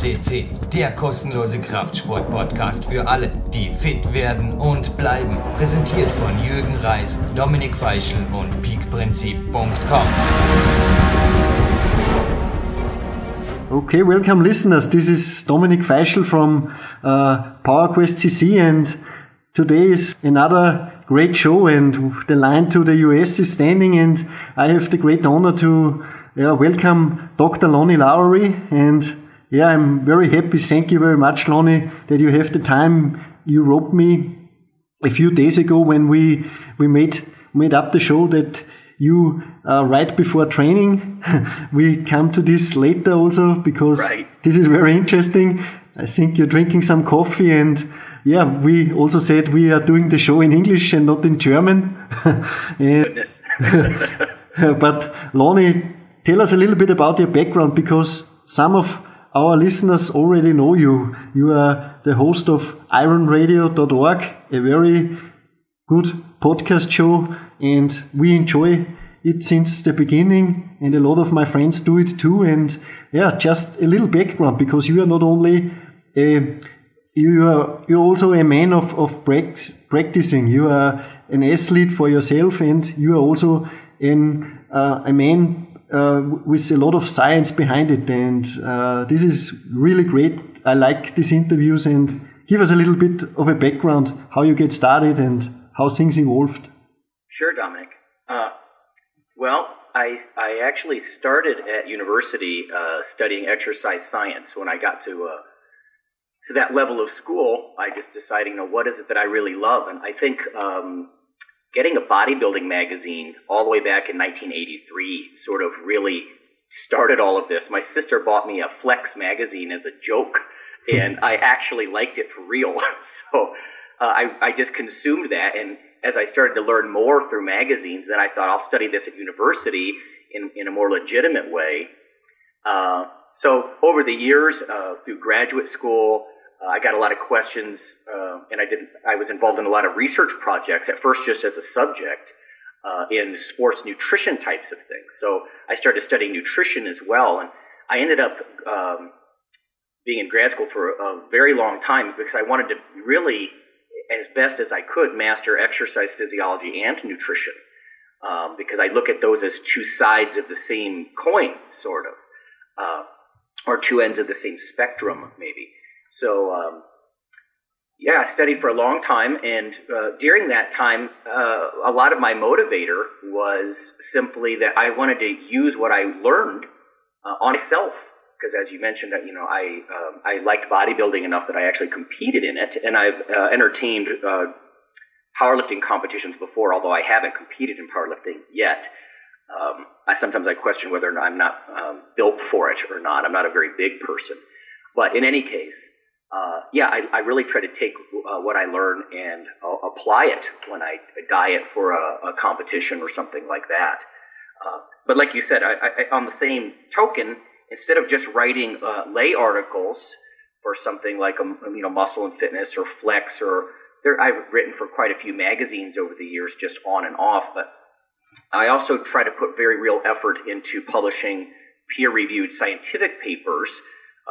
CC, der kostenlose Kraftsport-Podcast für alle, die fit werden und bleiben. Präsentiert von Jürgen Reis, Dominik Feischl und peakprinzip.com. Okay, welcome listeners. This is Dominik Feischl from uh, PowerQuest CC and today is another great show and the line to the US is standing and I have the great honor to yeah, welcome Dr. Lonnie Lowery and yeah, I'm very happy. Thank you very much, Lonnie, that you have the time. You wrote me a few days ago when we, we made, made up the show that you uh, right before training. we come to this later also because right. this is very interesting. I think you're drinking some coffee and yeah, we also said we are doing the show in English and not in German. But Lonnie, tell us a little bit about your background because some of our listeners already know you. You are the host of ironradio.org, a very good podcast show and we enjoy it since the beginning and a lot of my friends do it too and yeah just a little background because you are not only a you are you're also a man of, of practicing you are an athlete for yourself and you are also an, uh, a man uh, with a lot of science behind it and uh, this is really great i like these interviews and give us a little bit of a background how you get started and how things evolved Sure, Dominik. Uh, well, I, I actually started at university uh, studying exercise science. When I got to uh, to that level of school, I just decided, you know, what is it that I really love? And I think um, getting a bodybuilding magazine all the way back in 1983 sort of really started all of this. My sister bought me a Flex magazine as a joke, and I actually liked it for real. so uh, I, I just consumed that and as I started to learn more through magazines, then I thought I'll study this at university in, in a more legitimate way. Uh, so over the years, uh, through graduate school, uh, I got a lot of questions, uh, and I did. I was involved in a lot of research projects. At first, just as a subject uh, in sports nutrition types of things. So I started studying nutrition as well, and I ended up um, being in grad school for a very long time because I wanted to really as best as I could master exercise physiology and nutrition um, because I look at those as two sides of the same coin, sort of, uh, or two ends of the same spectrum, maybe. So, um, yeah, I studied for a long time, and uh, during that time, uh, a lot of my motivator was simply that I wanted to use what I learned uh, on myself because as you mentioned, you know, I um, I liked bodybuilding enough that I actually competed in it, and I've uh, entertained uh, powerlifting competitions before, although I haven't competed in powerlifting yet. Um, I sometimes I question whether or not I'm not um, built for it or not. I'm not a very big person, but in any case, uh, yeah, I, I, really try to take uh, what I learn and uh, apply it when I diet for a, a, competition or something like that. Uh, but like you said, I, I, on the same token, instead of just writing uh, lay articles for something like a, um, you know muscle and fitness or flex or there I've written for quite a few magazines over the years just on and off but I also try to put very real effort into publishing peer reviewed scientific papers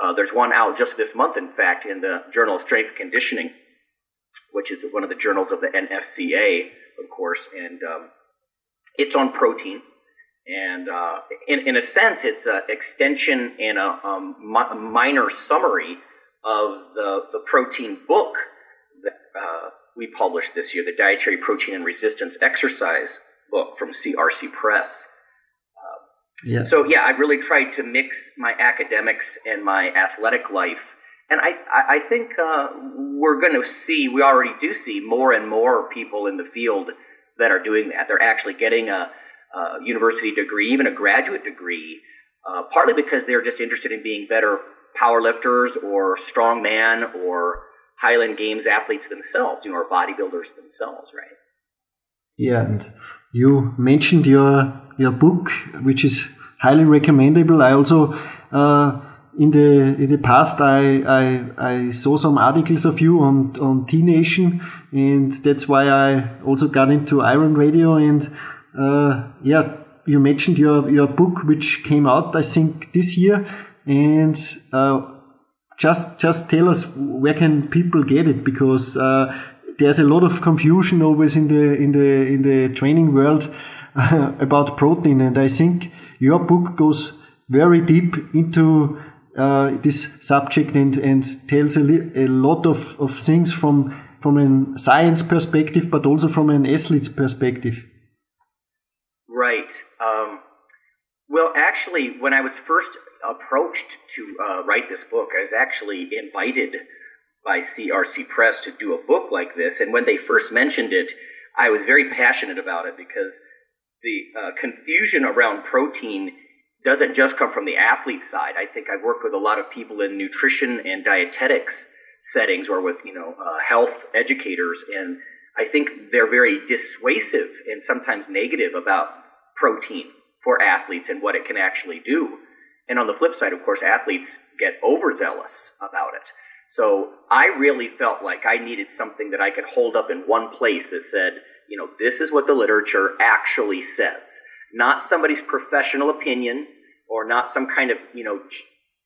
uh, there's one out just this month in fact in the Journal of Strength Conditioning which is one of the journals of the NSCA of course and um, it's on protein and uh, in, in a sense, it's an extension and a, um, mi- minor summary of the, the protein book that uh, we published this year, the Dietary Protein and Resistance Exercise book from CRC Press. Yeah. So, yeah, I really tried to mix my academics and my athletic life. And I, I think uh, we're going to see, we already do see more and more people in the field that are doing that. They're actually getting a uh, university degree, even a graduate degree, uh, partly because they're just interested in being better powerlifters or strongman or Highland Games athletes themselves, you know, or bodybuilders themselves, right? Yeah, and you mentioned your your book, which is highly recommendable. I also uh, in the in the past I, I I saw some articles of you on on T Nation, and that's why I also got into Iron Radio and uh, yeah, you mentioned your, your book, which came out, I think, this year. And uh, just just tell us where can people get it because uh, there's a lot of confusion always in the in the in the training world uh, about protein, and I think your book goes very deep into uh, this subject and and tells a, a lot of, of things from from a science perspective, but also from an athlete's perspective. Right. Um, well, actually, when I was first approached to uh, write this book, I was actually invited by CRC Press to do a book like this. And when they first mentioned it, I was very passionate about it because the uh, confusion around protein doesn't just come from the athlete side. I think I've worked with a lot of people in nutrition and dietetics settings or with, you know, uh, health educators. And I think they're very dissuasive and sometimes negative about protein for athletes and what it can actually do. And on the flip side, of course, athletes get overzealous about it. So I really felt like I needed something that I could hold up in one place that said, you know, this is what the literature actually says. Not somebody's professional opinion or not some kind of, you know,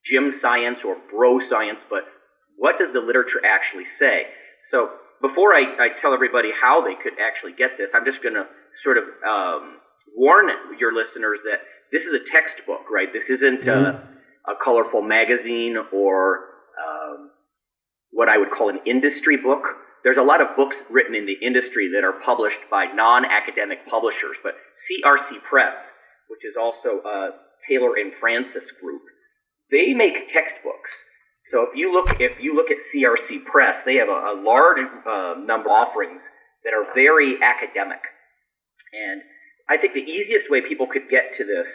gym science or bro science, but what does the literature actually say? So before I, I tell everybody how they could actually get this, I'm just going to sort of um, warn your listeners that this is a textbook, right? This isn't mm-hmm. a, a, colorful magazine or um, what I would call an industry book. There's a lot of books written in the industry that are published by non-academic publishers, but CRC Press, which is also a Taylor and Francis group, they make textbooks. So if you look if you look at CRC Press, they have a, a large uh, number of offerings that are very academic, and I think the easiest way people could get to this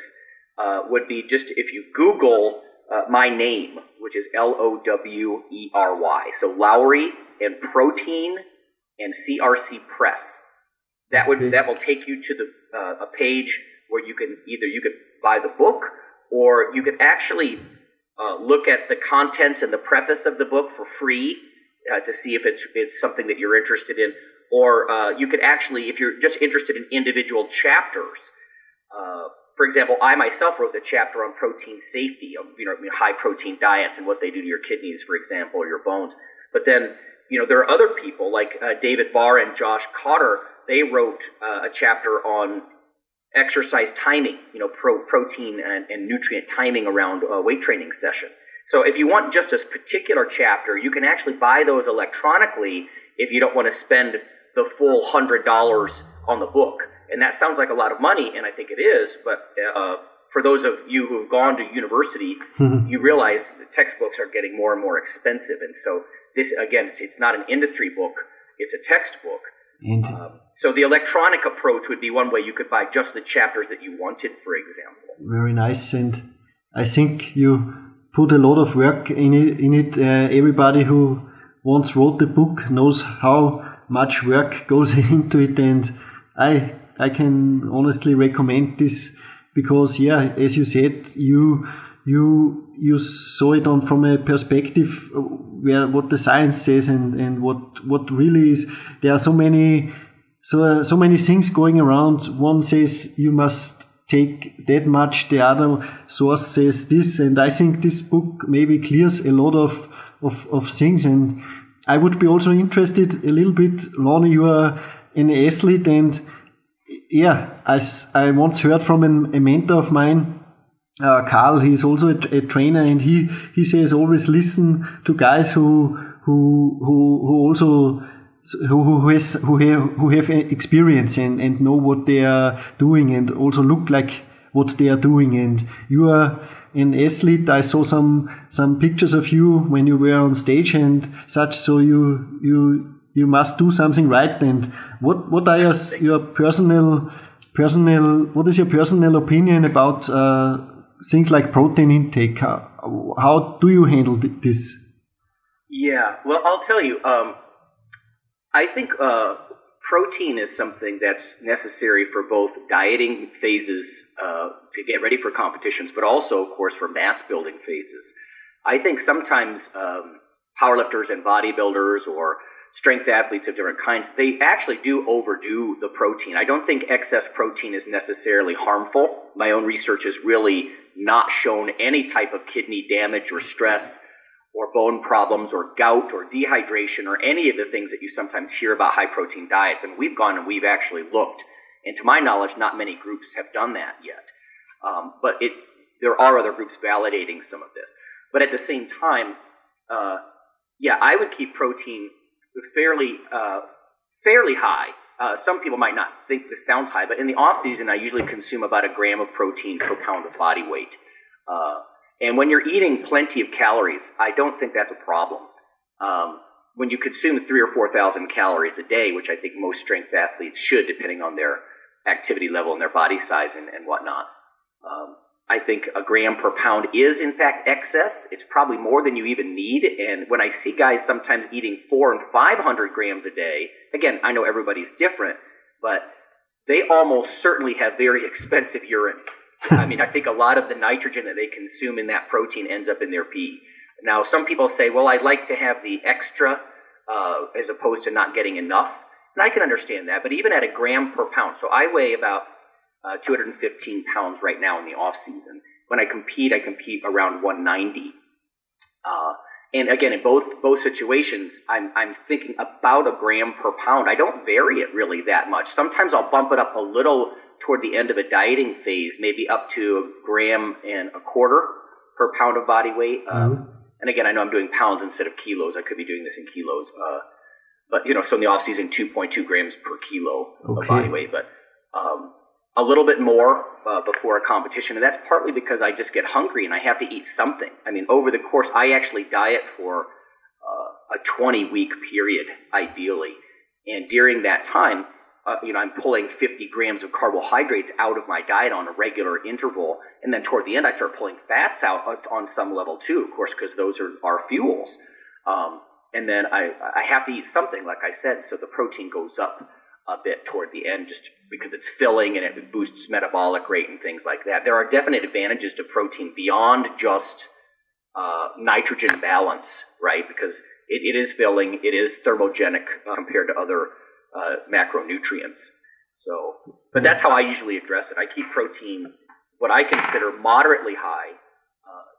uh, would be just if you Google uh, my name, which is L O W E R Y. So Lowery and Protein and CRC Press. That would that will take you to the uh, a page where you can either you could buy the book or you could actually uh, look at the contents and the preface of the book for free uh, to see if it's it's something that you're interested in or uh, you could actually, if you're just interested in individual chapters, uh, for example, I myself wrote the chapter on protein safety, you know, high protein diets and what they do to your kidneys, for example, or your bones. But then, you know, there are other people like uh, David Barr and Josh Cotter. They wrote uh, a chapter on exercise timing, you know, pro- protein and, and, nutrient timing around a weight training session. So if you want just a particular chapter, you can actually buy those electronically if you don't want to spend the full hundred dollars on the book. And that sounds like a lot of money, and I think it is. But uh, for those of you who have gone to university, mm-hmm. you realize the textbooks are getting more and more expensive. And so this, again, it's, it's not an industry book; it's a textbook. Um, so the electronic approach would be one way you could buy just the chapters that you wanted, for example. Very nice, and I think you put a lot of work in it. In it, uh, everybody who once wrote the book knows how much work goes into it and I I can honestly recommend this because yeah as you said you you you saw it on from a perspective where what the science says and and what what really is. There are so many so uh, so many things going around. One says you must take that much the other source says this. And i think this book maybe clears a lot of of, of things. And I would be also interested a little bit, Lonnie, you are an athlete and yeah, as I once heard from an, a mentor of mine, uh, Carl, he's also a, a, trainer and he, he says always listen to guys who, who, who, who also who, who has who have, who have experience and, and know what they are doing and also look like what they are doing and you are an athlete. I saw some some pictures of you when you were on stage and such. So you you you must do something right. And what what are your your personal personal what is your personal opinion about uh, things like protein intake? How, how do you handle this? Yeah, well, I'll tell you. Um, I think uh, protein is something that's necessary for both dieting phases uh, to get ready for competitions, but also, of course, for mass building phases. I think sometimes um, powerlifters and bodybuilders or strength athletes of different kinds, they actually do overdo the protein. I don't think excess protein is necessarily harmful. My own research has really not shown any type of kidney damage or stress or bone problems or gout or dehydration or any of the things that you sometimes hear about high protein diets. And we've gone and we've actually looked. And to my knowledge, not many groups have done that yet. Um, but it, there are other groups validating some of this. But at the same time, uh, yeah, I would keep protein fairly, uh, fairly high. Uh, some people might not think this sounds high, but in the off season, I usually consume about a gram of protein per pound of body weight. Uh, and when you're eating plenty of calories, I don't think that's a problem. Um, when you consume three or four thousand calories a day, which I think most strength athletes should, depending on their activity level and their body size and, and whatnot, um, I think a gram per pound is in fact excess. It's probably more than you even need. And when I see guys sometimes eating four and 500 grams a day, again, I know everybody's different, but they almost certainly have very expensive urine. I mean, I think a lot of the nitrogen that they consume in that protein ends up in their pee. Now, some people say, well, I'd like to have the extra uh, as opposed to not getting enough. And I can understand that, but even at a gram per pound, so I weigh about uh, 215 pounds right now in the off season. When I compete, I compete around 190. Uh, and again, in both both situations, I'm I'm thinking about a gram per pound. I don't vary it really that much. Sometimes I'll bump it up a little toward the end of a dieting phase, maybe up to a gram and a quarter per pound of body weight. Um, mm-hmm. and again, I know I'm doing pounds instead of kilos. I could be doing this in kilos. Uh, but you know, so in the off season, 2.2 grams per kilo okay. of body weight. But um, a little bit more uh, before a competition, and that's partly because I just get hungry and I have to eat something. I mean, over the course, I actually diet for uh, a 20 week period, ideally, and during that time, uh, you know, I'm pulling 50 grams of carbohydrates out of my diet on a regular interval, and then toward the end, I start pulling fats out on some level too, of course, because those are our fuels. Um, and then I, I have to eat something, like I said, so the protein goes up a bit toward the end just because it's filling and it boosts metabolic rate and things like that. There are definite advantages to protein beyond just uh, nitrogen balance, right? Because it, it is filling, it is thermogenic compared to other uh, macronutrients. So, but that's how I usually address it. I keep protein what I consider moderately high uh,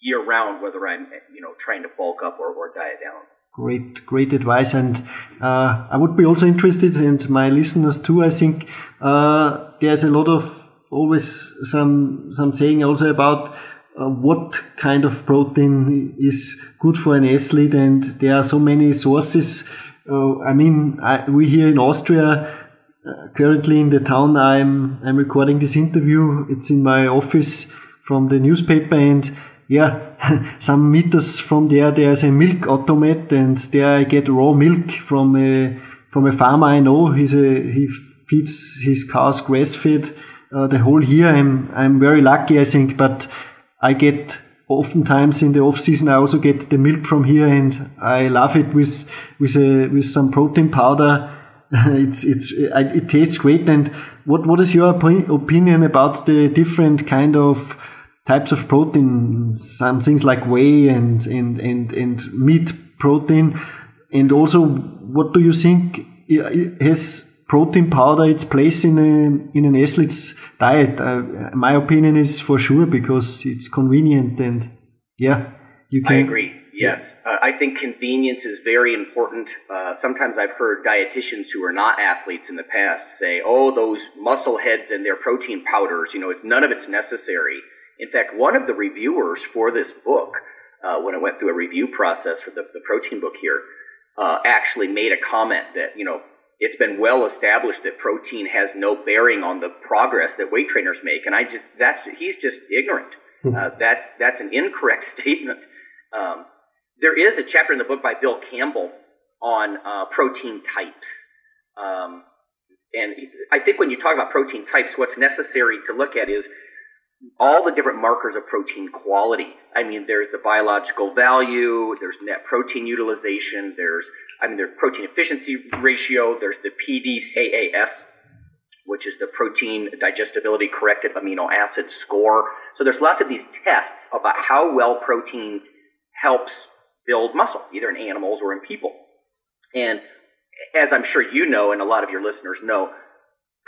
year round, whether I'm you know trying to bulk up or, or diet down. Great, great advice. And uh, I would be also interested, and my listeners too. I think uh, there's a lot of always some some saying also about uh, what kind of protein is good for an athlete, and there are so many sources. Uh, I mean, I, we here in Austria. Uh, currently in the town I'm I'm recording this interview. It's in my office from the newspaper and yeah, some meters from there, there's a milk automat, and there I get raw milk from a from a farmer I know. He's a he feeds his cows grass fed uh, the whole year. I'm I'm very lucky, I think, but I get oftentimes in the off season I also get the milk from here, and I love it with with a with some protein powder. it's it's it tastes great. And what what is your opinion about the different kind of types of protein, some things like whey and, and, and, and meat protein. And also, what do you think has protein powder its place in a, in an athlete's diet? Uh, my opinion is for sure because it's convenient and yeah, you can. I agree. Yes, uh, I think convenience is very important. Uh, sometimes I've heard dietitians who are not athletes in the past say, "Oh, those muscle heads and their protein powders, you know, it's, none of it's necessary." In fact, one of the reviewers for this book, uh, when I went through a review process for the, the protein book here, uh, actually made a comment that, you know, it's been well established that protein has no bearing on the progress that weight trainers make. And I just, that's, he's just ignorant. Hmm. Uh, that's, that's an incorrect statement. Um, there is a chapter in the book by Bill Campbell on uh, protein types. Um, and I think when you talk about protein types, what's necessary to look at is all the different markers of protein quality. I mean, there's the biological value, there's net protein utilization, there's, I mean, there's protein efficiency ratio, there's the PDCAAS, which is the protein digestibility corrected amino acid score. So there's lots of these tests about how well protein helps build muscle, either in animals or in people. And as I'm sure you know, and a lot of your listeners know,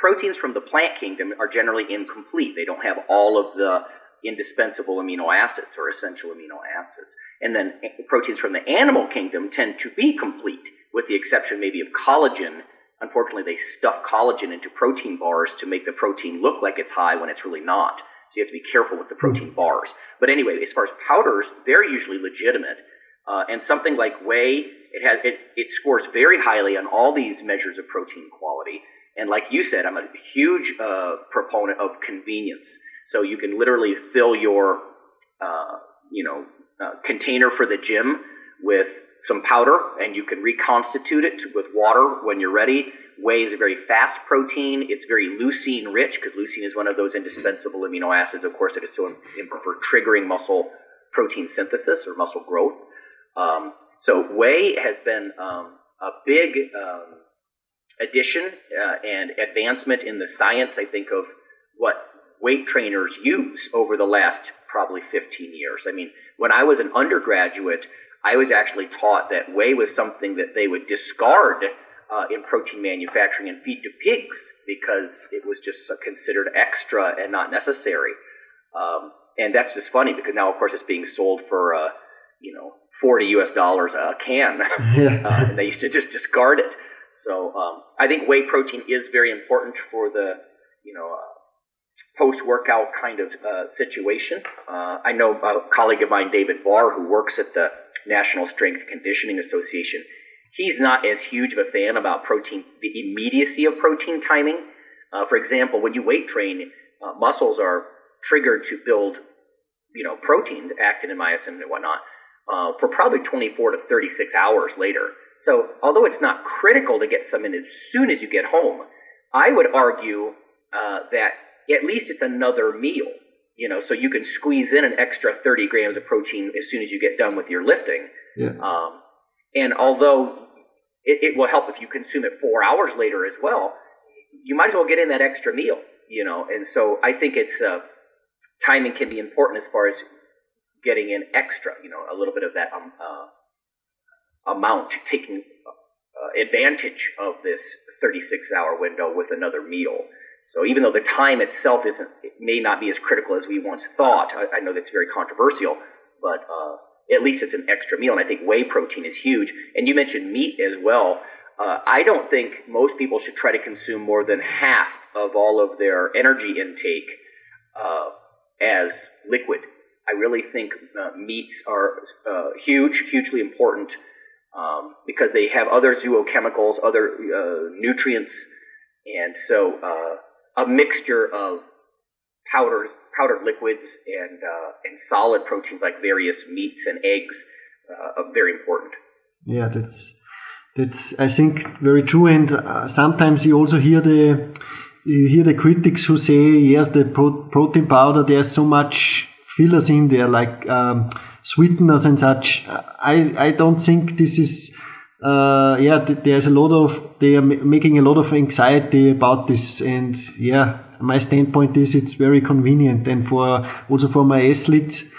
proteins from the plant kingdom are generally incomplete. They don't have all of the indispensable amino acids or essential amino acids. And then proteins from the animal kingdom tend to be complete, with the exception maybe of collagen. Unfortunately, they stuff collagen into protein bars to make the protein look like it's high when it's really not. So you have to be careful with the protein bars. But anyway, as far as powders, they're usually legitimate. Uh, and something like whey, it has it, it scores very highly on all these measures of protein quality. And like you said, I'm a huge uh, proponent of convenience. So you can literally fill your, uh, you know, uh, container for the gym with some powder, and you can reconstitute it with water when you're ready. Whey is a very fast protein. It's very leucine rich because leucine is one of those indispensable amino acids, of course, that is so important for triggering muscle protein synthesis or muscle growth. Um, so whey has been um, a big um, addition uh, and advancement in the science, I think, of what weight trainers use over the last probably 15 years. I mean, when I was an undergraduate, I was actually taught that whey was something that they would discard uh, in protein manufacturing and feed to pigs because it was just considered extra and not necessary. Um, and that's just funny because now, of course, it's being sold for, uh, you know, 40 US dollars a can. Yeah. uh, and they used to just discard it. So um, I think whey protein is very important for the, you know, uh, post-workout kind of uh, situation. Uh, I know a colleague of mine, David Barr, who works at the National Strength Conditioning Association. He's not as huge of a fan about protein, the immediacy of protein timing. Uh, for example, when you weight train, uh, muscles are triggered to build, you know, protein, actin and myosin and whatnot, uh, for probably 24 to 36 hours later. So, although it's not critical to get some in as soon as you get home, I would argue uh, that at least it's another meal. You know, so you can squeeze in an extra 30 grams of protein as soon as you get done with your lifting. Yeah. Um, and although it, it will help if you consume it four hours later as well, you might as well get in that extra meal. You know, and so I think it's uh, timing can be important as far as getting in extra. You know, a little bit of that um, uh, amount, taking uh, advantage of this 36 hour window with another meal. So even though the time itself isn't, it may not be as critical as we once thought. I, I know that's very controversial, but uh, at least it's an extra meal. And I think whey protein is huge. And you mentioned meat as well. Uh, I don't think most people should try to consume more than half of all of their energy intake uh, as liquid. I really think uh, meats are uh, huge, hugely important um, because they have other zoochemicals, other uh, nutrients, and so a mixture of powdered powdered liquids and uh, and solid proteins like various meats and eggs uh, are very important. Yeah, that's that's I think very true. And uh, sometimes you also hear the you hear the critics who say yes, the pro- protein powder there's so much fillers in there like um, sweeteners and such. I I don't think this is uh, yeah, there's a lot of, they are making a lot of anxiety about this. And yeah, my standpoint is it's very convenient. And for, also for my athletes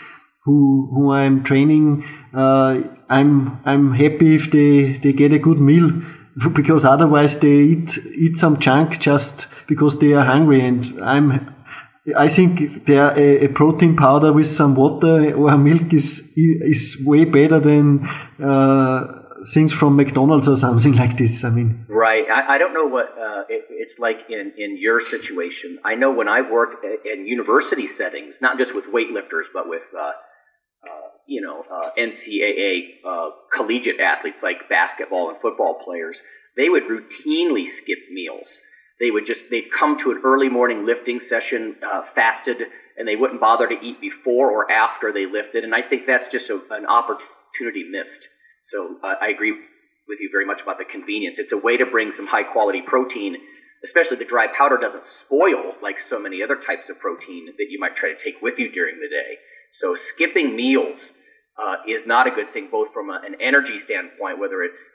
who, who I'm training, uh, I'm, I'm happy if they, they get a good meal because otherwise they eat, eat some junk just because they are hungry. And I'm, I think there a, a, protein powder with some water or milk is is way better than uh, things from McDonald's or something like this. I mean, right. I, I don't know what uh, it, it's like in, in your situation. I know when I work in university settings, not just with weightlifters, but with uh, uh, you know uh, NCAA uh, collegiate athletes like basketball and football players, they would routinely skip meals. They would just they'd come to an early morning lifting session uh, fasted, and they wouldn't bother to eat before or after they lifted. And I think that's just a, an opportunity missed. So uh, I agree with you very much about the convenience. It's a way to bring some high quality protein, especially the dry powder doesn't spoil like so many other types of protein that you might try to take with you during the day. So skipping meals uh, is not a good thing, both from a, an energy standpoint, whether it's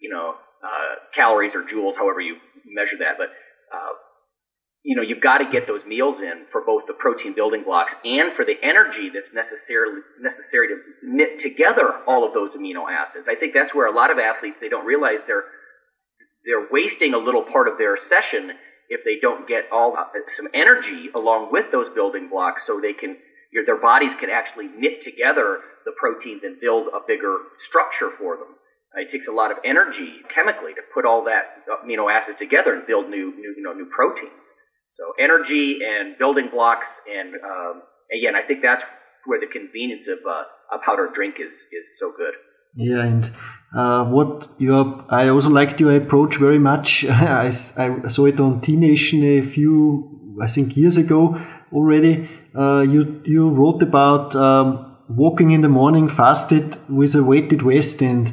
you know uh, calories or joules, however you measure that, but uh, you know, you've got to get those meals in for both the protein building blocks and for the energy that's necessarily necessary to knit together all of those amino acids. I think that's where a lot of athletes they don't realize they're they're wasting a little part of their session if they don't get all uh, some energy along with those building blocks so they can your, their bodies can actually knit together the proteins and build a bigger structure for them. It takes a lot of energy chemically to put all that amino acids together and build new, new, you know, new proteins. So energy and building blocks, and um, again, I think that's where the convenience of uh, a powdered drink is is so good. Yeah, and uh, what your I also liked your approach very much. I, I saw it on T Nation a few, I think, years ago already. Uh, you you wrote about um, walking in the morning fasted with a weighted vest, and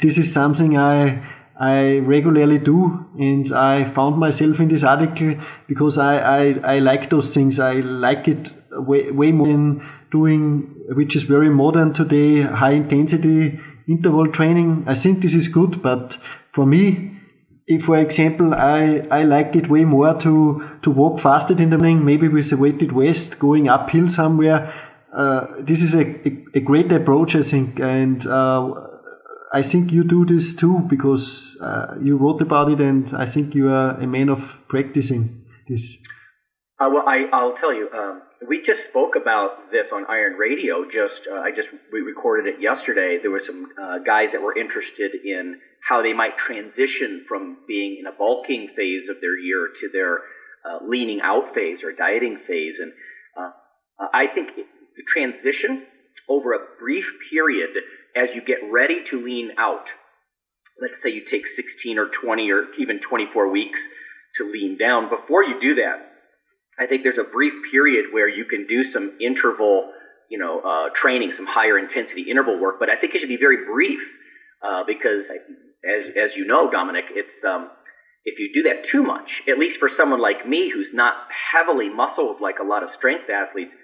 this is something I I regularly do, and I found myself in this article because I, I, I like those things. I like it way, way more than doing, which is very modern today, high intensity interval training. I think this is good, but for me, if for example, I, I like it way more to, to walk faster in the morning, maybe with a weighted vest going uphill somewhere. Uh, this is a, a, a, great approach, I think, and uh, I think you do this too because uh, you wrote about it, and I think you are a man of practicing this. Uh, well, I, will tell you, um, we just spoke about this on Iron Radio. Just uh, I just we recorded it yesterday. There were some uh, guys that were interested in how they might transition from being in a bulking phase of their year to their uh, leaning out phase or dieting phase, and uh, I think the transition over a brief period as you get ready to lean out, let's say you take 16 or 20 or even 24 weeks to lean down, before you do that, I think there's a brief period where you can do some interval, you know, uh, training, some higher intensity interval work, but I think it should be very brief uh, because, as, as you know, Dominik, it's um, if you do that too much, at least for someone like me who's not heavily muscled like a lot of strength athletes,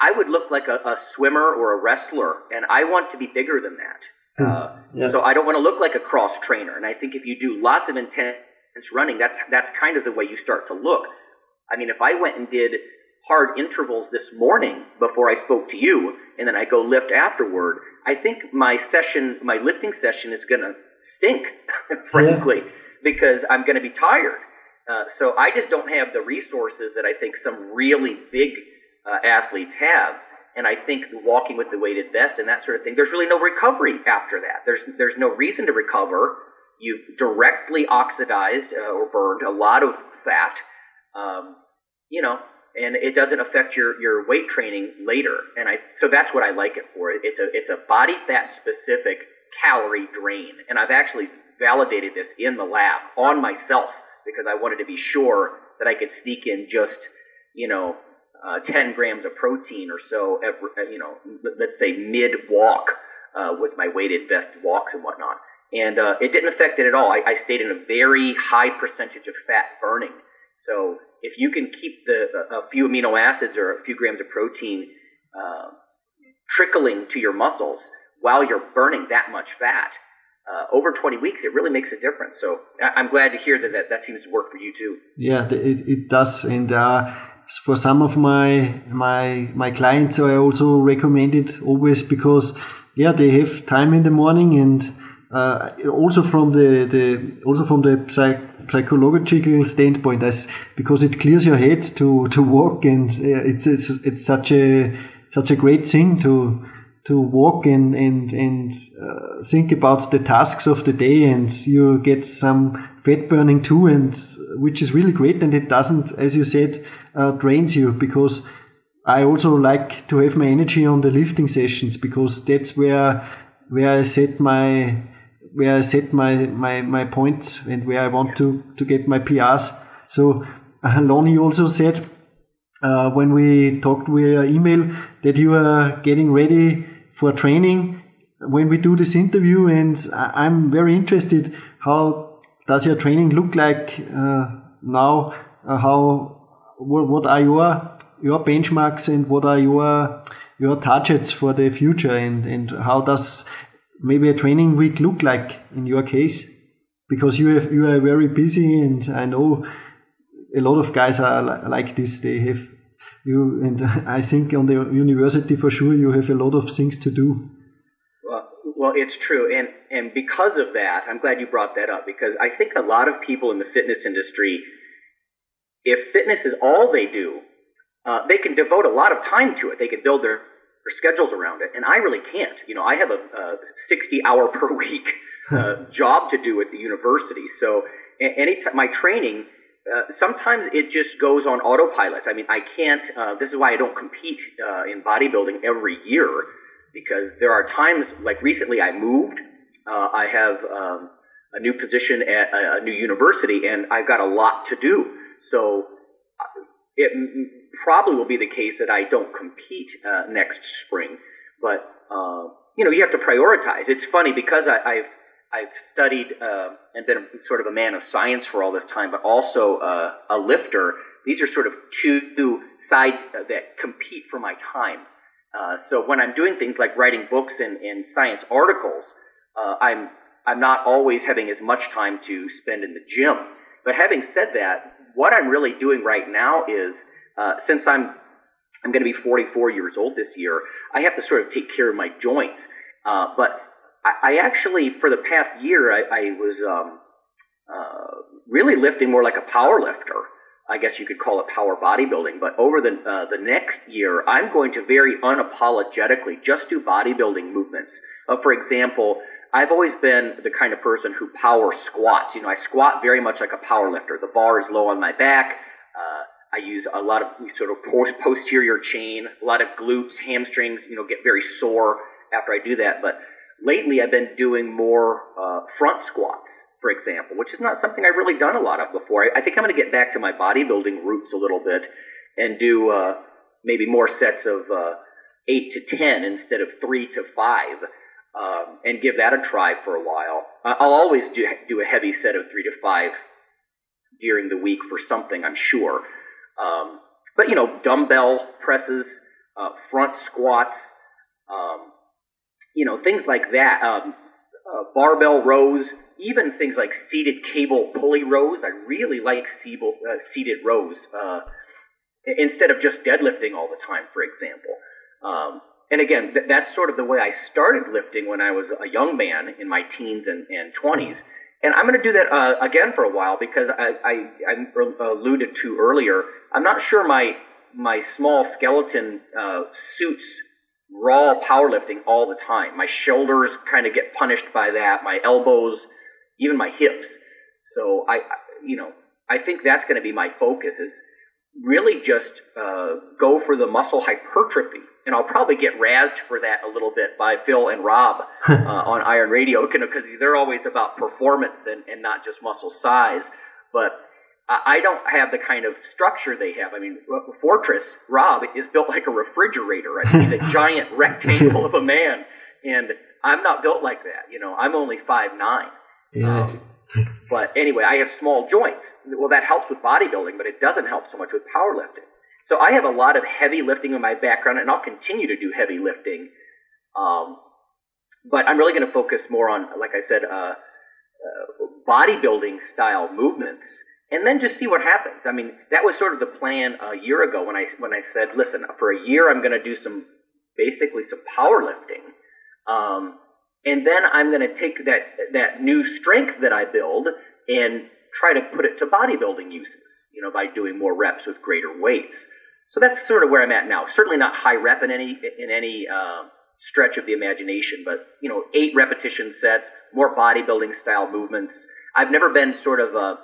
I would look like a, a, swimmer or a wrestler, and I want to be bigger than that. Hmm. Uh, yeah. So I don't want to look like a cross trainer. And I think if you do lots of intense running, that's that's kind of the way you start to look. I mean, if I went and did hard intervals this morning before I spoke to you, and then I go lift afterward, I think my session, my lifting session, is going to stink, frankly, yeah. because I'm going to be tired. Uh, so I just don't have the resources that I think some really big uh, athletes have. And I think walking with the weighted vest and that sort of thing, there's really no recovery after that. There's there's no reason to recover. You've directly oxidized uh, or burned a lot of fat, um, you know, and it doesn't affect your, your weight training later. And I so that's what I like it for. It's a it's a body fat specific calorie drain, and I've actually validated this in the lab on myself because I wanted to be sure that I could sneak in just you know uh, 10 grams of protein or so, every, uh, you know, let's say mid walk uh, with my weighted vest walks and whatnot. And uh, it didn't affect it at all. I, I stayed in a very high percentage of fat burning. So if you can keep the a few amino acids or a few grams of protein uh, trickling to your muscles while you're burning that much fat, uh, over 20 weeks, it really makes a difference. So I'm glad to hear that that, that seems to work for you too. Yeah, it, it does. And uh, for some of my my my clients I also recommend it always because yeah they have time in the morning and uh, also from the, the also from the psych, psychological standpoint as because it clears your head to to walk and uh, it's, it's it's such a such a great thing to to walk and and and uh, think about the tasks of the day and you get some fat burning too and which is really great and it doesn't as you said uh, drains you because I also like to have my energy on the lifting sessions because that's where where I set my where I set my my, my points and where I want yes. to to get my PRs. So uh, Lonnie also said uh, when we talked via email that you are getting ready for training when we do this interview, and I'm very interested. How does your training look like uh, now? Uh, how what, are your your benchmarks and what are your your targets for the future and and how does maybe a training week look like in your case? Because you have you are very busy and I know a lot of guys are like this. They have you and I think on the university for sure you have a lot of things to do. Well, well, it's true, and and because of that, I'm glad you brought that up because I think a lot of people in the fitness industry, if fitness is all they do, uh, they can devote a lot of time to it. They can build their, their schedules around it, and I really can't. You know, I have a, a 60 hour per week uh, job to do at the university, so any t- my training. Uh, sometimes it just goes on autopilot. I mean, I can't. Uh, this is why I don't compete uh, in bodybuilding every year because there are times, like recently, I moved. Uh, I have um, a new position at a, a, new university, and I've got a lot to do. So it probably will be the case that I don't compete uh, next spring. But uh, you know, you have to prioritize. It's funny because I, have I've studied uh, and been sort of a man of science for all this time, but also uh, a lifter. These are sort of two sides that compete for my time. Uh, so when I'm doing things like writing books and, and science articles, uh, I'm I'm not always having as much time to spend in the gym. But having said that, what I'm really doing right now is uh, since I'm I'm going to be 44 years old this year, I have to sort of take care of my joints. Uh, but I, I, actually, for the past year, I, I was um, uh, really lifting more like a power lifter. I guess you could call it power bodybuilding. But over the uh, the next year, I'm going to very unapologetically just do bodybuilding movements. Uh, for example, I've always been the kind of person who power squats. You know, I squat very much like a power lifter. The bar is low on my back. Uh, I use a lot of sort of posterior chain, a lot of glutes, hamstrings. You know, get very sore after I do that. But lately, I've been doing more uh, front squats, for example, which is not something I've really done a lot of before. I, I think I'm going to get back to my bodybuilding roots a little bit and do uh, maybe more sets of uh, eight to ten instead of three to five um, and give that a try for a while. I'll always do, do a heavy set of three to five during the week for something, I'm sure. Um, but, you know, dumbbell presses, uh, front squats, um, you know, things like that, um, uh, barbell rows, even things like seated cable pulley rows. I really like uh, seated rows uh, instead of just deadlifting all the time, for example. Um, and again, th- that's sort of the way I started lifting when I was a young man in my teens and, and 20s. And I'm going to do that uh, again for a while because I, I, I, alluded to earlier. I'm not sure my my small skeleton uh, suits raw powerlifting all the time. My shoulders kind of get punished by that. My elbows, even my hips. So I, you know, I think that's going to be my focus is really just uh, go for the muscle hypertrophy and I'll probably get razzed for that a little bit by Phil and Rob uh, on Iron Radio because they're always about performance and, and not just muscle size. But I don't have the kind of structure they have. I mean, Fortress Rob is built like a refrigerator. I mean, he's a giant rectangle of a man, and I'm not built like that. You know, I'm only five nine. Yeah. Um, but anyway, I have small joints. Well, that helps with bodybuilding, but it doesn't help so much with powerlifting. So I have a lot of heavy lifting in my background, and I'll continue to do heavy lifting. Um, but I'm really going to focus more on, like I said, uh, uh, bodybuilding style movements, and then just see what happens. I mean, that was sort of the plan a year ago when I when I said, listen, for a year I'm going to do some basically some powerlifting, um, and then I'm going to take that that new strength that I build and try to put it to bodybuilding uses, you know, by doing more reps with greater weights. So that's sort of where I'm at now. Certainly not high rep in any in any uh, stretch of the imagination, but you know, eight repetition sets, more bodybuilding style movements. I've never been sort of a,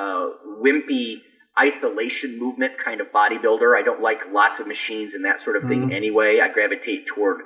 a wimpy isolation movement kind of bodybuilder. I don't like lots of machines and that sort of thing mm-hmm. anyway. I gravitate toward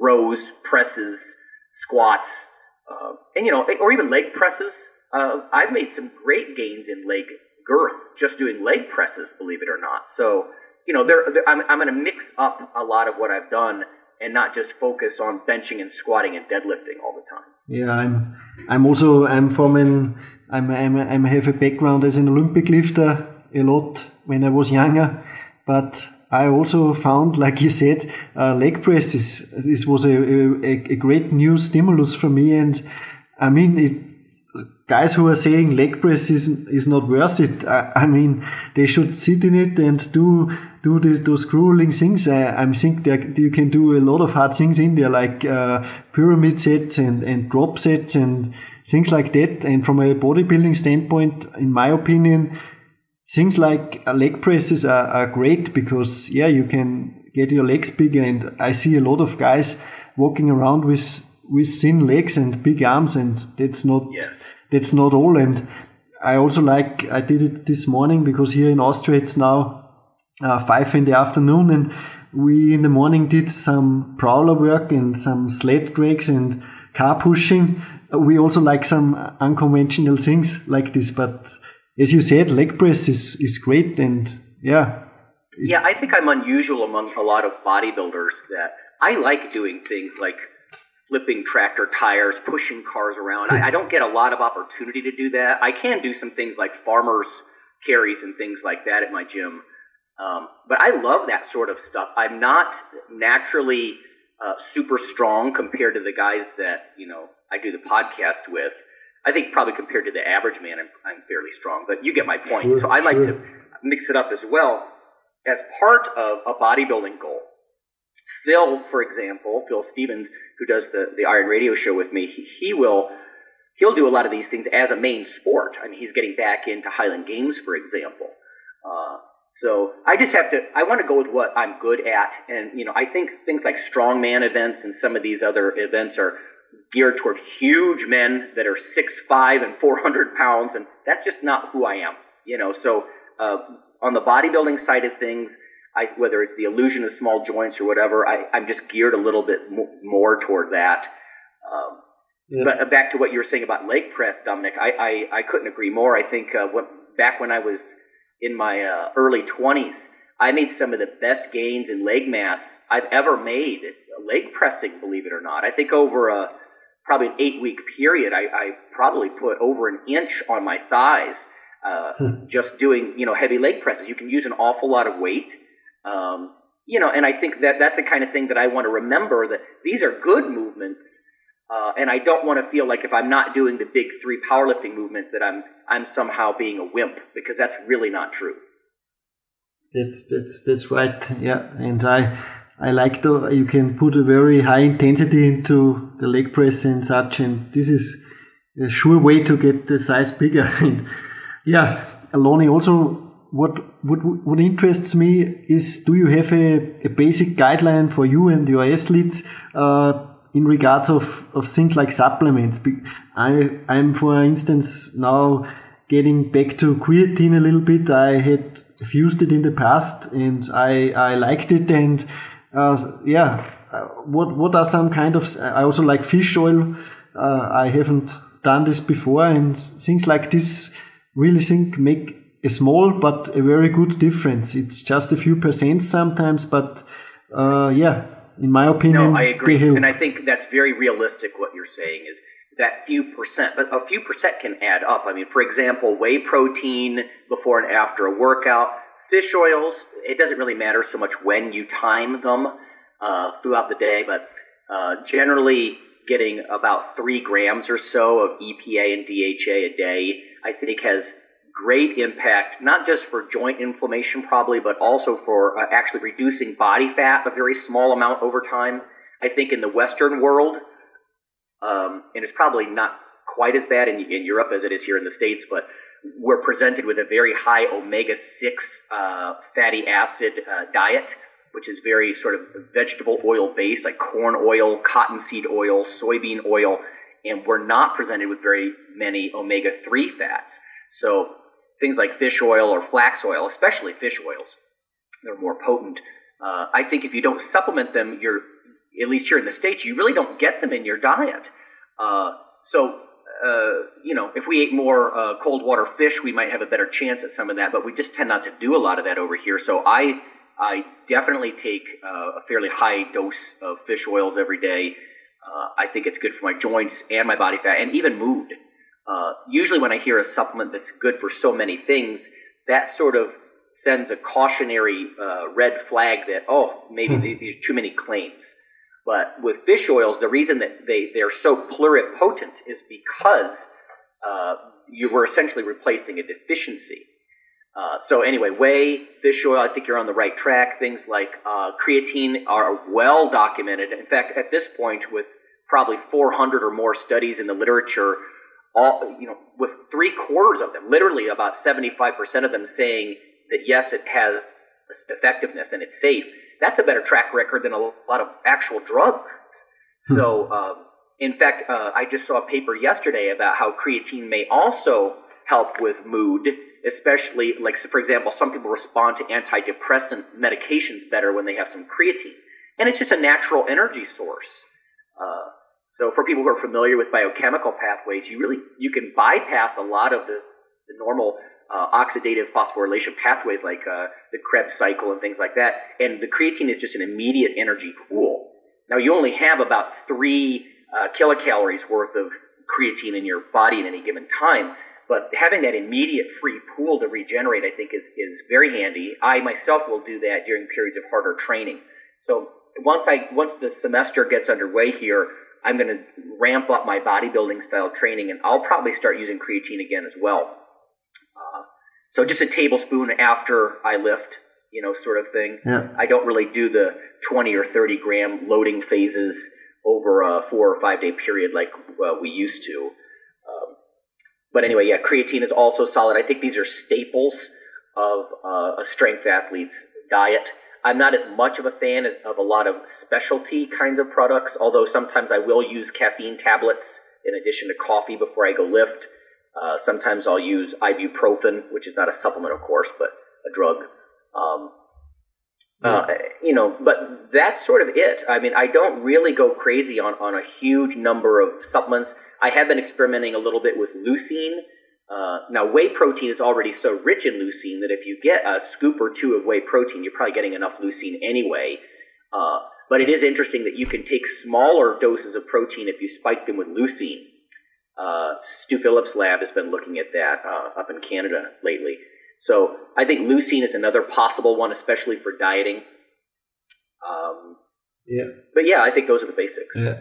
rows, presses, squats, uh, and you know, or even leg presses. Uh, I've made some great gains in leg girth just doing leg presses, believe it or not. So, you know, I'm, I'm going to mix up a lot of what I've done and not just focus on benching and squatting and deadlifting all the time. Yeah, I'm. I'm also. I'm from an. I'm. I'm. I have a background as an Olympic lifter a lot when I was younger, but I also found, like you said, uh, leg presses. This was a, a, a great new stimulus for me, and I mean, it, guys who are saying leg press is, is not worth it, I, I mean, they should sit in it and do do the, those grueling things. I, I think that you can do a lot of hard things in there, like uh, pyramid sets and, and drop sets and things like that. And from a bodybuilding standpoint, in my opinion, things like leg presses are, are great because yeah, you can get your legs bigger, and I see a lot of guys walking around with with thin legs and big arms, and that's not Yes. That's not all. And I also like I did it this morning because here in Austria it's now uh, five in the afternoon, and we in the morning did some prowler work and some sled drags and car pushing. We also like some unconventional things like this, but as you said, leg press is, is great, and yeah, Yeah, I think I'm unusual among a lot of bodybuilders that I like doing things like flipping tractor tires, pushing cars around. I, I don't get a lot of opportunity to do that. I can do some things like farmers carries and things like that at my gym. Um, but I love that sort of stuff. I'm not naturally uh, super strong compared to the guys that you know I do the podcast with. I think probably compared to the average man, I'm, I'm fairly strong. But you get my point. Sure, so I like to mix it up as well as part of a bodybuilding goal. Phil, for example, Phil Stevens, who does the, the Iron Radio show with me, he, he will he'll do a lot of these things as a main sport. I mean, he's getting back into Highland Games, for example. Uh, so I just have to I want to go with what I'm good at, and you know I think things like strongman events and some of these other events are geared toward huge men that are six five and four hundred pounds, and that's just not who I am. You know, so uh, on the bodybuilding side of things, I, whether it's the illusion of small joints or whatever, I, I'm just geared a little bit mo- more toward that. Um, Yeah. But uh, back to what you were saying about leg press, Dominik, I, I, I couldn't agree more. I think uh, what, back when I was in my uh, early 20s, I made some of the best gains in leg mass I've ever made. Leg pressing, believe it or not. I think over a probably an eight week period, I, I probably put over an inch on my thighs uh, just doing you know heavy leg presses. You can use an awful lot of weight. Um, you know, and I think that that's the kind of thing that I want to remember that these are good movements. Uh, and I don't want to feel like if I'm not doing the big three powerlifting movements that I'm I'm somehow being a wimp because that's really not true. That's that's that's right. Yeah, and I I like the you can put a very high intensity into the leg press and such, and this is a sure way to get the size bigger. And yeah, Lonnie, also what what what interests me is do you have a, a basic guideline for you and your athletes uh, in regards of, of things like supplements? I I'm for instance now getting back to creatine a little bit. I had used it in the past and I I liked it and uh, yeah. What what are some kind of I also like fish oil. Uh, I haven't done this before and things like this really think make a small but a very good difference. It's just a few percent sometimes, but uh, yeah, in my opinion, No, I agree, and I think that's very realistic. What you're saying is that few percent, but a few percent can add up. I mean, for example, whey protein before and after a workout, fish oils. It doesn't really matter so much when you time them uh, throughout the day, but uh, generally getting about three grams or so of EPA and DHA a day, I think has great impact, not just for joint inflammation probably, but also for uh, actually reducing body fat, a very small amount over time. I think in the Western world, um, and it's probably not quite as bad in, in Europe as it is here in the States, but we're presented with a very high omega-6 uh, fatty acid uh, diet, which is very sort of vegetable oil based, like corn oil, cottonseed oil, soybean oil, and we're not presented with very many omega-3 fats. So things like fish oil or flax oil, especially fish oils, they're more potent. Uh, I think if you don't supplement them, you're at least here in the states, you really don't get them in your diet. Uh, so uh, you know, if we ate more uh, cold water fish, we might have a better chance at some of that. But we just tend not to do a lot of that over here. So I I definitely take uh, a fairly high dose of fish oils every day. Uh, I think it's good for my joints and my body fat and even mood. Uh, usually, when I hear a supplement that's good for so many things, that sort of sends a cautionary uh, red flag that oh maybe Hmm. these are too many claims. But with fish oils, the reason that they they're so pluripotent is because uh, you were essentially replacing a deficiency. Uh, so anyway, whey, fish oil, I think you're on the right track. Things like uh, creatine are well documented. In fact, at this point, with probably 400 or more studies in the literature, all you know, with three quarters of them, literally about 75% of them saying that yes, it has effectiveness and it's safe. That's a better track record than a lot of actual drugs. Hmm. So, um, in fact, uh, I just saw a paper yesterday about how creatine may also help with mood, especially like, so for example, some people respond to antidepressant medications better when they have some creatine. And it's just a natural energy source. Uh, so for people who are familiar with biochemical pathways, you really you can bypass a lot of the, the normal uh, oxidative phosphorylation pathways like uh, the Krebs cycle and things like that. And the creatine is just an immediate energy pool. Now you only have about three uh, kilocalories worth of creatine in your body at any given time. But having that immediate free pool to regenerate, I think, is, is very handy. I myself will do that during periods of harder training. So once I once the semester gets underway here, I'm going to ramp up my bodybuilding style training, and I'll probably start using creatine again as well. Uh, so just a tablespoon after I lift, you know, sort of thing. Yeah. I don't really do the 20 or 30 gram loading phases over a four or five day period like uh, we used to. Um, but anyway, yeah, creatine is also solid. I think these are staples of uh, a strength athlete's diet. I'm not as much of a fan of a lot of specialty kinds of products, although sometimes I will use caffeine tablets in addition to coffee before I go lift. Uh, sometimes I'll use ibuprofen, which is not a supplement, of course, but a drug. Um, uh, you know, but that's sort of it. I mean, I don't really go crazy on, on a huge number of supplements. I have been experimenting a little bit with leucine, uh, now, whey protein is already so rich in leucine that if you get a scoop or two of whey protein, you're probably getting enough leucine anyway. Uh, but it is interesting that you can take smaller doses of protein if you spike them with leucine. Uh, Stu Phillips' lab has been looking at that uh, up in Canada lately. So I think leucine is another possible one, especially for dieting. Um, yeah. But yeah, I think those are the basics. Yeah.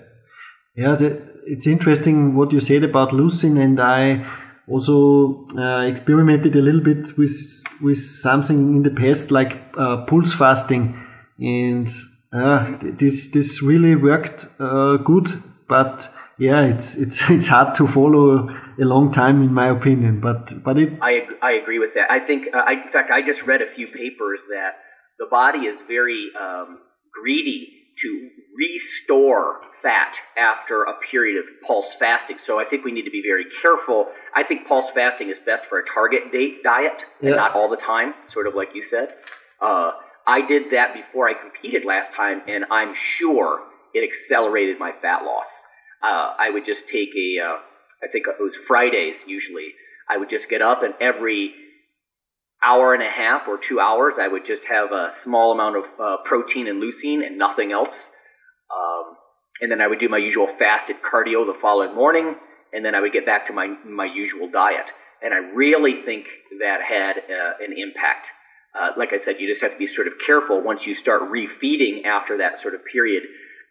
Yeah, the, it's interesting what you said about leucine, and I also uh, experimented a little bit with with something in the past like uh, pulse fasting, and uh, this this really worked uh, good. But yeah, it's it's it's hard to follow a long time in my opinion. But but it. I I agree with that. I think uh, I, in fact I just read a few papers that the body is very um, greedy to restore fat after a period of pulse fasting. So I think we need to be very careful. I think pulse fasting is best for a target date diet yeah. and not all the time, sort of like you said. Uh, I did that before I competed last time, and I'm sure it accelerated my fat loss. Uh, I would just take a, uh, I think it was Fridays usually. I would just get up and every hour and a half or two hours, I would just have a small amount of uh, protein and leucine and nothing else. Um, and then I would do my usual fasted cardio the following morning, and then I would get back to my my usual diet. And I really think that had uh, an impact. Uh, like I said, you just have to be sort of careful once you start refeeding after that sort of period.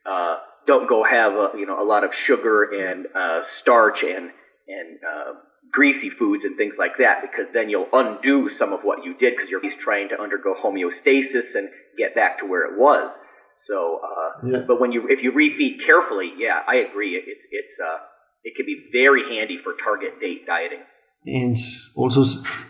Uh, don't go have a, you know a lot of sugar and uh, starch and and uh, greasy foods and things like that because then you'll undo some of what you did because you're trying to undergo homeostasis and get back to where it was. So, uh, yeah. but when you if you refeed carefully, yeah, I agree. It's it's uh, it can be very handy for target date dieting. And also,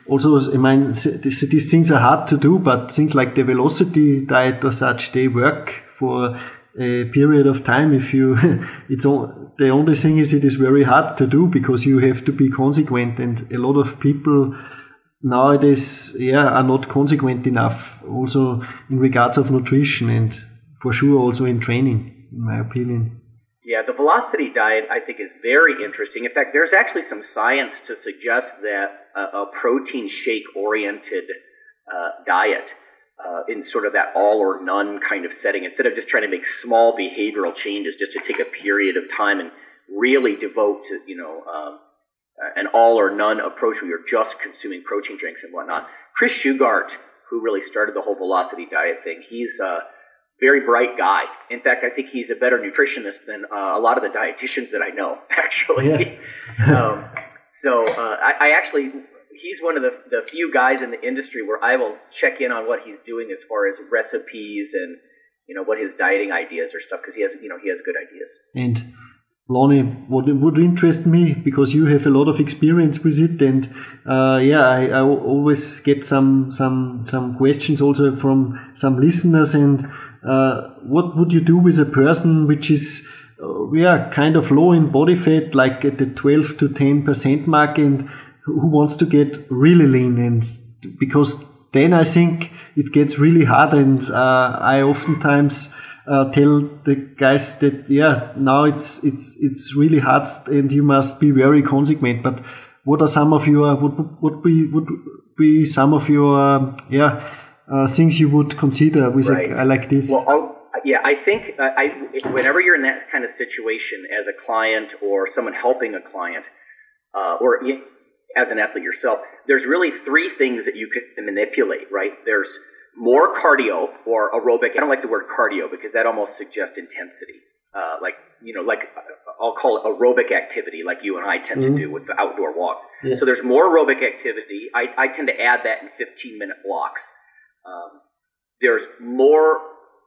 also, I mean, these things are hard to do, but things like the velocity diet or such, they work for a period of time. If you, it's all, the only thing is it is very hard to do because you have to be consequent, and a lot of people nowadays, yeah, are not consequent enough. Also in regards of nutrition, and for sure also in training, in my opinion. Yeah, the velocity diet I think is very interesting. In fact, there's actually some science to suggest that a, a protein shake oriented uh, diet uh, in sort of that all or none kind of setting, instead of just trying to make small behavioral changes, just to take a period of time and really devote to, you know, um, an all or none approach where you're just consuming protein drinks and whatnot. Chris Shugart, who really started the whole velocity diet thing, he's a very bright guy. In fact, I think he's a better nutritionist than uh, a lot of the dietitians that I know, actually. Yeah. um, so uh, I, I actually he's one of the, the few guys in the industry where I will check in on what he's doing as far as recipes and you know what his dieting ideas or stuff because he has you know he has good ideas. And Lonnie, what would interest me because you have a lot of experience with it, and uh, yeah, I, I, always get some some some questions also from some listeners. And uh, what would you do with a person which is uh, yeah kind of low in body fat, like at the 12 to 10 percent mark, and who wants to get really lean? And because then I think it gets really hard, and uh, I oftentimes uh, tell the guys that yeah now it's it's it's really hard and you must be very consequent but what are some of your what would be would be some of your um, yeah uh, things you would consider with right. a, like this well I'll, yeah i think uh, i whenever you're in that kind of situation as a client or someone helping a client uh, or as an athlete yourself there's really three things that you can manipulate right there's more cardio or aerobic. I don't like the word cardio because that almost suggests intensity. Uh, like you know, like I'll call it aerobic activity, like you and I tend mm-hmm. to do with the outdoor walks. Yeah. So there's more aerobic activity. I, I tend to add that in 15 minute blocks. Um, there's more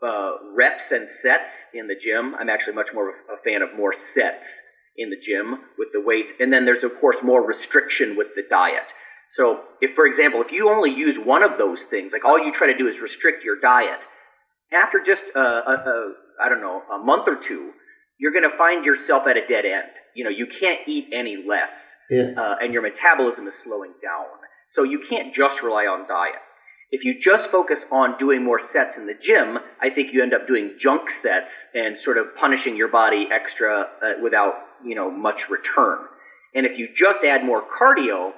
uh, reps and sets in the gym. I'm actually much more of a fan of more sets in the gym with the weights. And then there's of course more restriction with the diet. So, if, for example, if you only use one of those things, like all you try to do is restrict your diet, after just a, a, a I don't know, a month or two, you're going to find yourself at a dead end. You know, you can't eat any less, yeah. uh, and your metabolism is slowing down. So you can't just rely on diet. If you just focus on doing more sets in the gym, I think you end up doing junk sets and sort of punishing your body extra uh, without, you know, much return. And if you just add more cardio,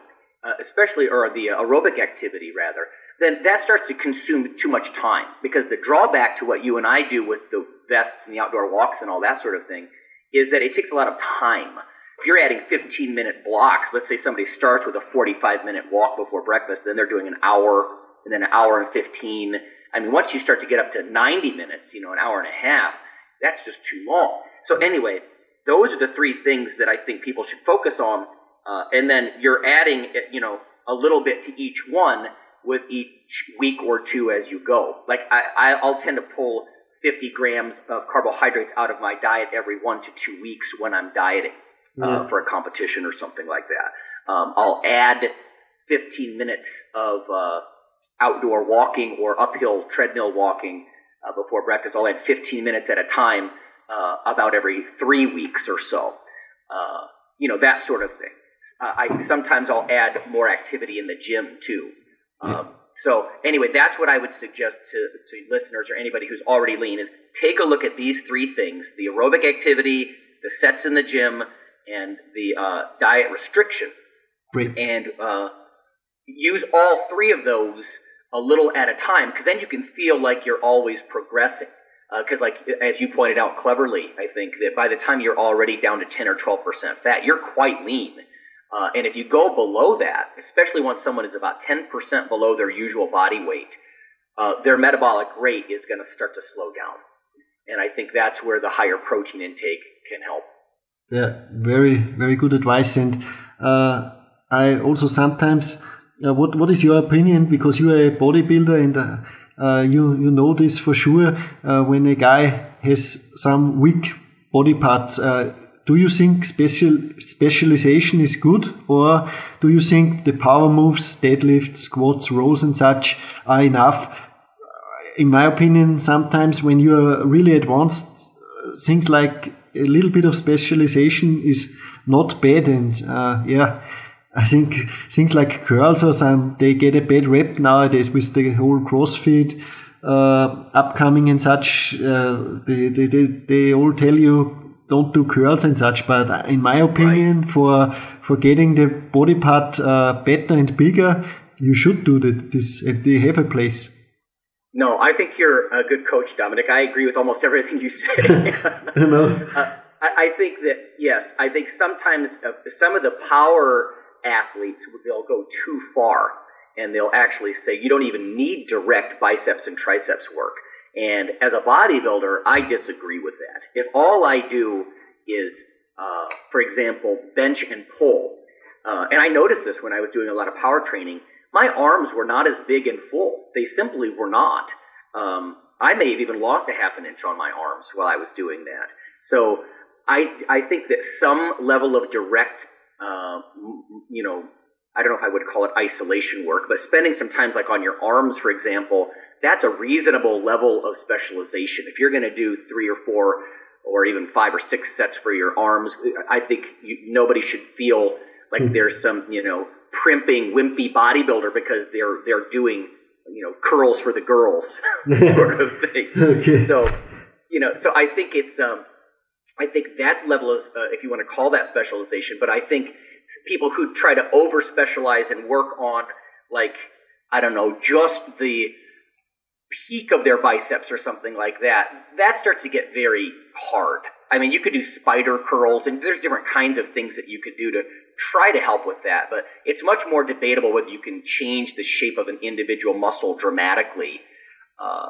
uh, especially, or the aerobic activity rather, then that starts to consume too much time. Because the drawback to what you and I do with the vests and the outdoor walks and all that sort of thing is that it takes a lot of time. If you're adding 15 minute blocks, let's say somebody starts with a 45 minute walk before breakfast, then they're doing an hour, and then an hour and 15. I mean, once you start to get up to 90 minutes, you know, an hour and a half, that's just too long. So anyway, those are the three things that I think people should focus on uh, and then you're adding, you know, a little bit to each one with each week or two as you go. Like I, I'll tend to pull 50 grams of carbohydrates out of my diet every one to two weeks when I'm dieting uh, yeah. for a competition or something like that. Um, I'll add 15 minutes of uh, outdoor walking or uphill treadmill walking uh, before breakfast. I'll add 15 minutes at a time uh, about every three weeks or so. Uh, you know, that sort of thing. Uh, I sometimes I'll add more activity in the gym too. Um, so anyway, that's what I would suggest to, to listeners or anybody who's already lean is take a look at these three things: the aerobic activity, the sets in the gym, and the uh, diet restriction. Great. And uh, use all three of those a little at a time, because then you can feel like you're always progressing. Because, uh, like as you pointed out cleverly, I think that by the time you're already down to 10 or 12 percent fat, you're quite lean. Uh, and if you go below that, especially once someone is about 10% below their usual body weight, uh, their metabolic rate is going to start to slow down. And I think that's where the higher protein intake can help. Yeah, very, very good advice. And uh, I also sometimes, uh, what, what is your opinion? Because you are a bodybuilder and uh, Uh, you, you know this for sure. Uh, when a guy has some weak body parts, uh, do you think special specialization is good, or do you think the power moves, deadlifts, squats, rows, and such are enough? In my opinion, sometimes when you are really advanced, things like a little bit of specialization is not bad, and uh, yeah. I think things like curls or some they get a bad rep nowadays with the whole CrossFit uh, upcoming and such. Uh, they, they, they, they all tell you don't do curls and such. But in my opinion, right. for for getting the body part uh, better and bigger, you should do this, and they have a place. No, I think you're a good coach, Dominik. I agree with almost everything you say. you know? uh, I, I think that yes, I think sometimes uh, some of the power athletes they'll go too far, and they'll actually say you don't even need direct biceps and triceps work. And as a bodybuilder, I disagree with that. If all I do is, uh, for example, bench and pull, uh, and I noticed this when I was doing a lot of power training, my arms were not as big and full. They simply were not. Um, I may have even lost a half an inch on my arms while I was doing that. So I, I think that some level of direct, uh, you know, I don't know if I would call it isolation work, but spending some time like on your arms, for example, that's a reasonable level of specialization. If you're going to do three or four or even five or six sets for your arms, I think you, nobody should feel like mm. there's some, you know, primping, wimpy bodybuilder because they're they're doing, you know, curls for the girls sort of thing. okay. So, you know, so I think it's um, I think that's level of, uh, if you want to call that specialization. But I think people who try to over specialize and work on like I don't know, just the peak of their biceps or something like that, that starts to get very hard. I mean, you could do spider curls, and there's different kinds of things that you could do to try to help with that, but it's much more debatable whether you can change the shape of an individual muscle dramatically. Uh,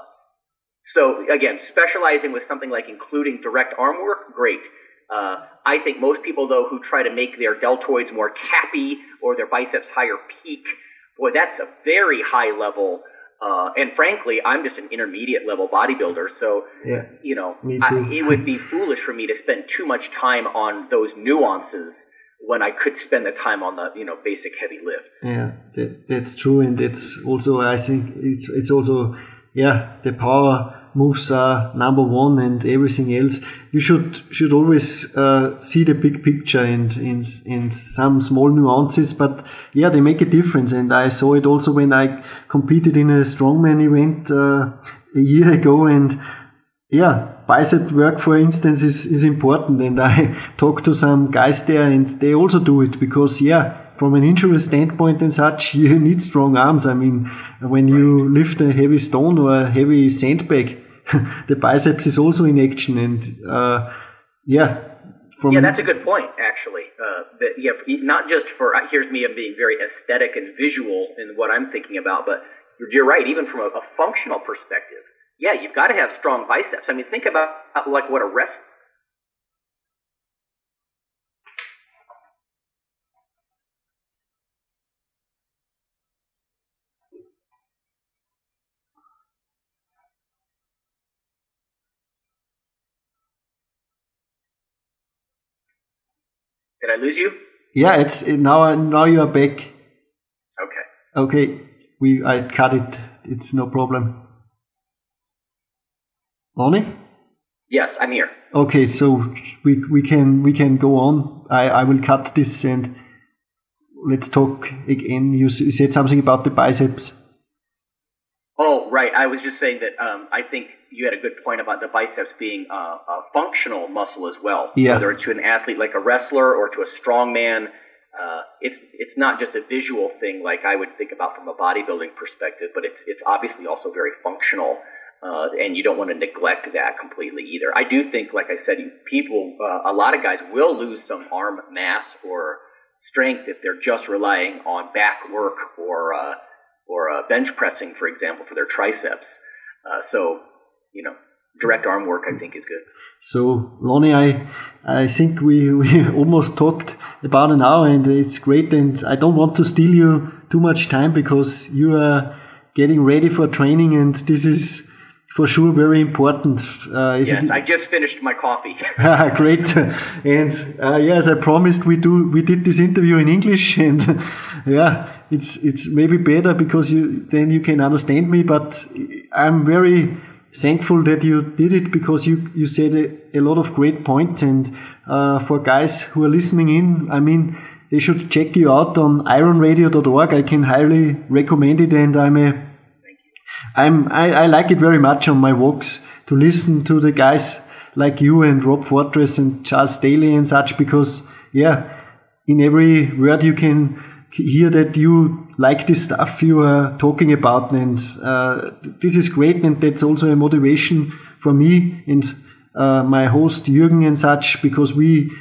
so again, specializing with something like including direct arm work, great. Uh, I think most people though who try to make their deltoids more cappy or their biceps higher peak, boy, that's a very high level uh, and frankly, I'm just an intermediate level bodybuilder, so yeah, you know, I, it would be foolish for me to spend too much time on those nuances when I could spend the time on the you know basic heavy lifts. Yeah, that, that's true, and it's also I think it's it's also yeah the power moves are number one and everything else. You should should always uh, see the big picture and in in some small nuances, but yeah, they make a difference. And I saw it also when I competed in a strongman event uh, a year ago, and yeah, bicep work, for instance, is is important. And I talked to some guys there, and they also do it because yeah from an injury standpoint and such, you need strong arms. I mean, when you lift a heavy stone or a heavy sandbag, the biceps is also in action, and uh, yeah. yeah, that's a good point, actually. Uh, that, yeah, not just for uh, here's me being very aesthetic and visual in what I'm thinking about, but you're, you're right. Even from a, a functional perspective, yeah, you've got to have strong biceps. I mean, think about like what a rest Did I lose you? Yeah, it's now. Now you are back. Okay. Okay, we I cut it. It's no problem. Lonnie? Yes, I'm here. Okay, so we we can we can go on. I I will cut this and let's talk again. You said something about the biceps. I was just saying that um, I think you had a good point about the biceps being a, a functional muscle as well. Yeah. Whether to an athlete like a wrestler or to a strongman, uh, it's it's not just a visual thing like I would think about from a bodybuilding perspective, but it's it's obviously also very functional. Uh, and you don't want to neglect that completely either. I do think, like I said, people, uh, a lot of guys will lose some arm mass or strength if they're just relying on back work or uh, or uh, bench pressing, for example, for their triceps. Uh, so, you know, direct arm work, I think, is good. So, Lonnie, I I think we, we almost talked about an hour, and it's great. And I don't want to steal you too much time because you are getting ready for training, and this is for sure very important. Uh, yes, it... I just finished my coffee. Ah, great, and uh, yes, I promised we do. We did this interview in English, and yeah, it's it's maybe better because you then you can understand me. But I'm very thankful that you did it because you you said a, a lot of great points. And uh, for guys who are listening in, I mean, they should check you out on ironradio.org. I can highly recommend it, and I'm a I'm I, I like it very much on my walks to listen to the guys like you and Rob Fortress and Charles Daly and such because yeah, in every word you can hear that you like this stuff you are talking about, and uh, this is great, and that's also a motivation for me and uh, my host Jürgen and such, because we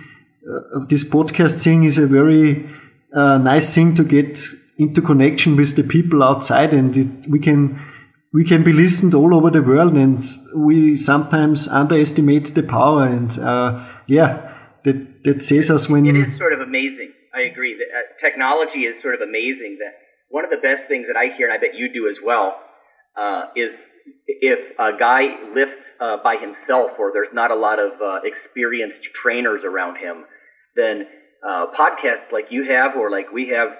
uh, this podcast thing is a very uh, nice thing to get into connection with the people outside, and it, we can we can be listened all over the world, and we sometimes underestimate the power, and uh, yeah. That, that says us when it is sort of amazing I agree. That, uh, technology is sort of amazing. That one of the best things that I hear, and I bet you do as well, uh, is if a guy lifts uh, by himself or there's not a lot of uh, experienced trainers around him, then uh, podcasts like you have or like we have,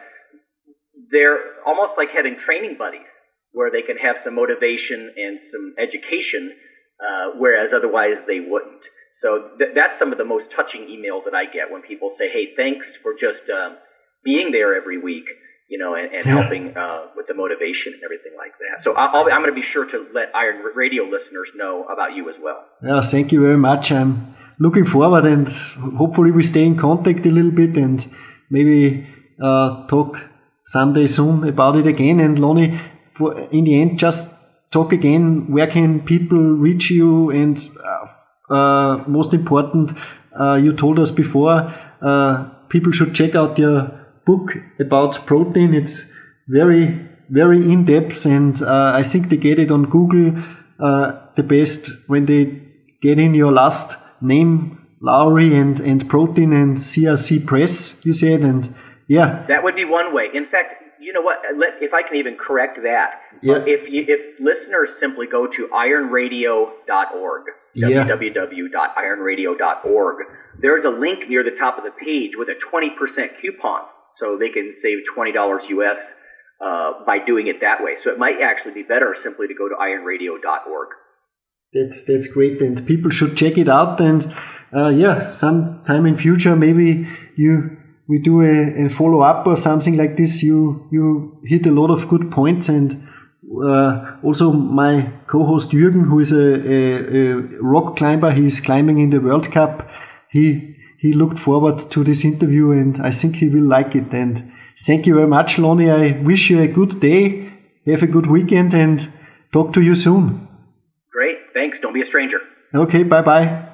they're almost like having training buddies where they can have some motivation and some education, uh, whereas otherwise they wouldn't. So th- that's some of the most touching emails that I get when people say, "Hey, thanks for just um, being there every week." you know, and, and yeah. helping uh, with the motivation and everything like that. So i am going to be sure to let Iron Radio listeners know about you as well. Yeah, thank you very much. I'm looking forward, and hopefully we stay in contact a little bit, and maybe uh, talk someday soon about it again. And Lonnie, for in the end, just talk again. Where can people reach you? And uh, uh most important, uh, you told us before, uh, people should check out your book about protein. It's very, very in depth, and uh, I think they get it on Google uh, the best when they get in your last name, Lowery and, and protein and CRC Press, you said, and yeah. That would be one way. In fact, you know what? If I can even correct that, yeah. if you, if listeners simply go to ironradio.org, yeah. www.ironradio.org, there's a link near the top of the page with a 20% coupon so they can save $20 US uh, by doing it that way. So it might actually be better simply to go to ironradio.org. That's that's great, and people should check it out. And uh, yeah, sometime in future, maybe you we do a, a follow up or something like this. You you hit a lot of good points, and uh, also my co-host Jürgen, who is a, a, a rock climber, he's climbing in the World Cup. He he looked forward to this interview and I think he will like it. And thank you very much, Lonnie. I wish you a good day. Have a good weekend and talk to you soon. Great. Thanks. Don't be a stranger. Okay. Bye bye.